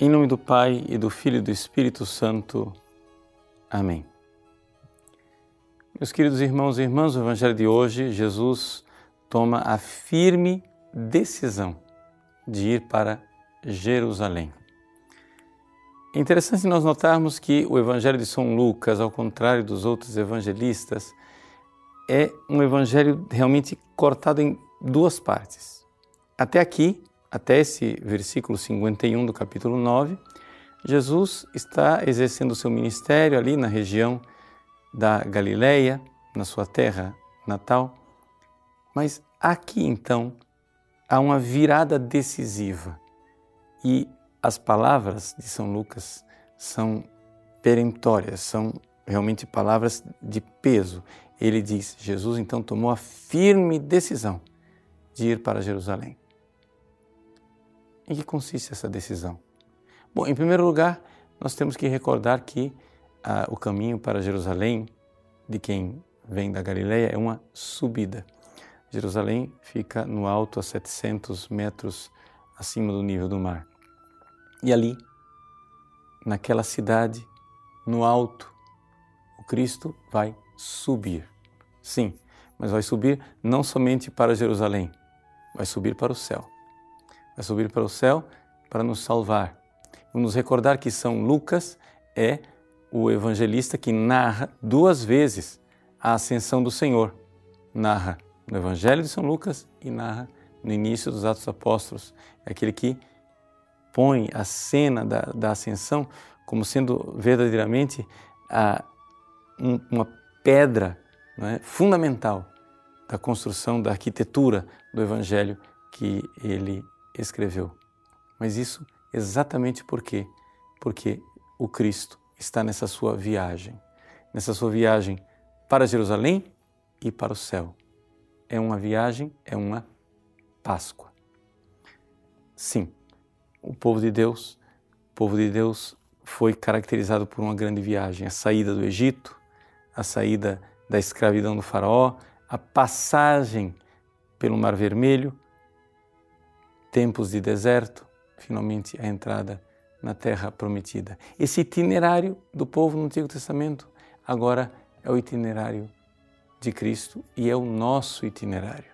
Em nome do Pai e do Filho e do Espírito Santo. Amém. Meus queridos irmãos e irmãs, o Evangelho de hoje, Jesus toma a firme decisão de ir para Jerusalém. É interessante nós notarmos que o Evangelho de São Lucas, ao contrário dos outros evangelistas, é um evangelho realmente cortado em duas partes. Até aqui, até esse versículo 51 do capítulo 9, Jesus está exercendo seu ministério ali na região da Galileia, na sua terra natal. Mas aqui então há uma virada decisiva e as palavras de São Lucas são perentórias, são realmente palavras de peso. Ele diz: Jesus então tomou a firme decisão de ir para Jerusalém. Em que consiste essa decisão? Bom, em primeiro lugar, nós temos que recordar que ah, o caminho para Jerusalém, de quem vem da Galileia, é uma subida. Jerusalém fica no alto a 700 metros acima do nível do mar. E ali, naquela cidade, no alto, o Cristo vai subir. Sim, mas vai subir não somente para Jerusalém, vai subir para o céu vai subir para o céu para nos salvar. Vamos recordar que São Lucas é o evangelista que narra duas vezes a ascensão do Senhor. Narra no Evangelho de São Lucas e narra no início dos Atos Apóstolos. É aquele que põe a cena da, da ascensão como sendo verdadeiramente a, um, uma pedra é, fundamental da construção, da arquitetura do Evangelho que ele escreveu. Mas isso exatamente por quê? Porque o Cristo está nessa sua viagem, nessa sua viagem para Jerusalém e para o céu. É uma viagem, é uma Páscoa. Sim, o povo de Deus, o povo de Deus foi caracterizado por uma grande viagem, a saída do Egito, a saída da escravidão do faraó, a passagem pelo Mar Vermelho, tempos de deserto, finalmente a entrada na terra prometida. Esse itinerário do povo no Antigo Testamento agora é o itinerário de Cristo e é o nosso itinerário.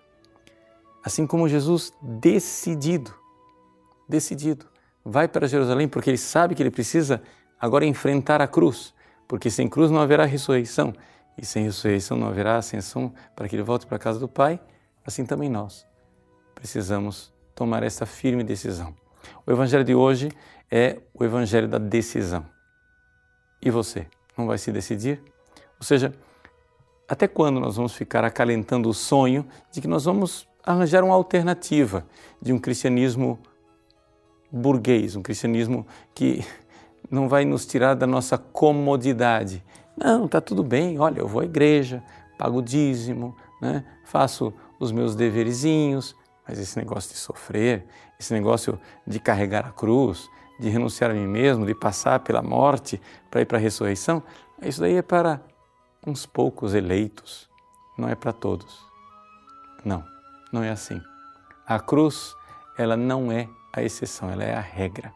Assim como Jesus decidido, decidido, vai para Jerusalém porque ele sabe que ele precisa agora enfrentar a cruz, porque sem cruz não haverá ressurreição e sem ressurreição não haverá ascensão para que ele volte para a casa do Pai, assim também nós precisamos tomar essa firme decisão. O evangelho de hoje é o evangelho da decisão. E você, não vai se decidir? Ou seja, até quando nós vamos ficar acalentando o sonho de que nós vamos arranjar uma alternativa de um cristianismo burguês, um cristianismo que não vai nos tirar da nossa comodidade. Não, está tudo bem, olha, eu vou à igreja, pago dízimo, né? faço os meus deverezinhos, mas esse negócio de sofrer, esse negócio de carregar a cruz, de renunciar a mim mesmo, de passar pela morte para ir para a ressurreição, isso daí é para uns poucos eleitos, não é para todos. Não, não é assim. A cruz, ela não é a exceção, ela é a regra.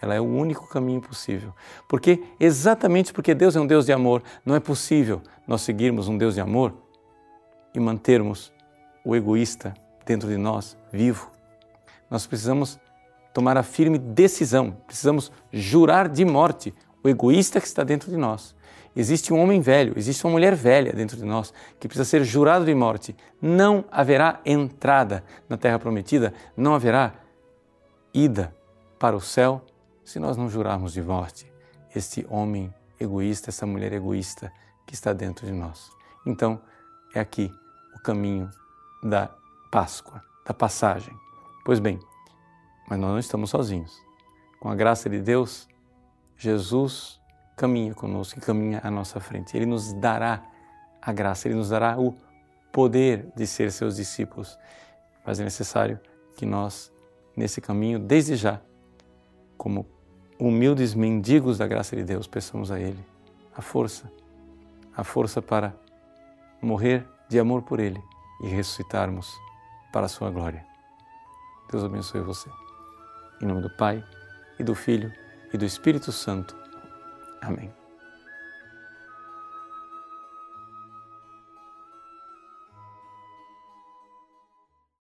Ela é o único caminho possível. Porque, exatamente porque Deus é um Deus de amor, não é possível nós seguirmos um Deus de amor e mantermos o egoísta dentro de nós, vivo. Nós precisamos tomar a firme decisão, precisamos jurar de morte o egoísta que está dentro de nós. Existe um homem velho, existe uma mulher velha dentro de nós que precisa ser jurado de morte. Não haverá entrada na terra prometida, não haverá ida para o céu se nós não jurarmos de morte este homem egoísta, essa mulher egoísta que está dentro de nós. Então, é aqui o caminho da Páscoa, da passagem. Pois bem, mas nós não estamos sozinhos. Com a graça de Deus, Jesus caminha conosco e caminha à nossa frente. Ele nos dará a graça, ele nos dará o poder de ser seus discípulos. Mas é necessário que nós, nesse caminho, desde já, como humildes mendigos da graça de Deus, peçamos a Ele a força, a força para morrer de amor por Ele e ressuscitarmos para a sua glória. Deus abençoe você. Em nome do Pai, e do Filho e do Espírito Santo. Amém.